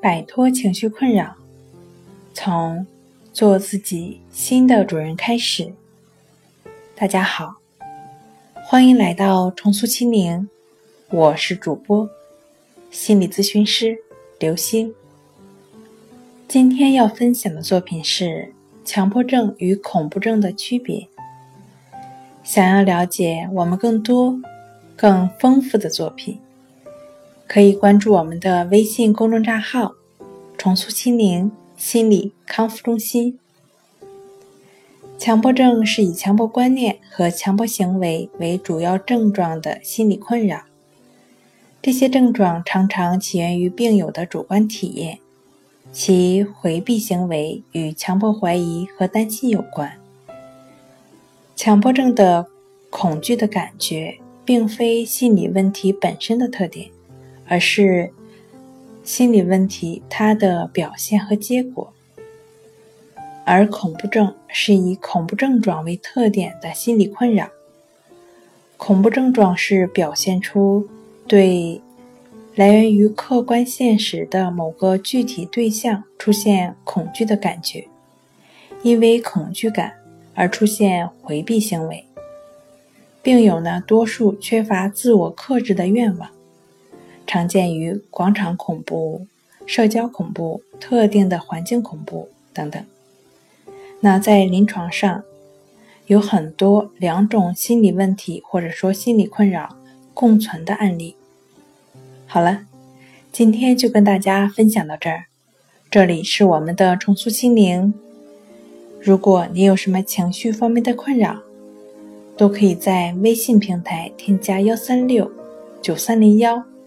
摆脱情绪困扰，从做自己新的主人开始。大家好，欢迎来到重塑心灵，我是主播心理咨询师刘星。今天要分享的作品是强迫症与恐怖症的区别。想要了解我们更多、更丰富的作品。可以关注我们的微信公众账号“重塑心灵心理康复中心”。强迫症是以强迫观念和强迫行为为主要症状的心理困扰。这些症状常常起源于病友的主观体验，其回避行为与强迫怀疑和担心有关。强迫症的恐惧的感觉，并非心理问题本身的特点。而是心理问题它的表现和结果，而恐怖症是以恐怖症状为特点的心理困扰。恐怖症状是表现出对来源于客观现实的某个具体对象出现恐惧的感觉，因为恐惧感而出现回避行为。病友呢，多数缺乏自我克制的愿望。常见于广场恐怖、社交恐怖、特定的环境恐怖等等。那在临床上，有很多两种心理问题或者说心理困扰共存的案例。好了，今天就跟大家分享到这儿。这里是我们的重塑心灵。如果你有什么情绪方面的困扰，都可以在微信平台添加幺三六九三零幺。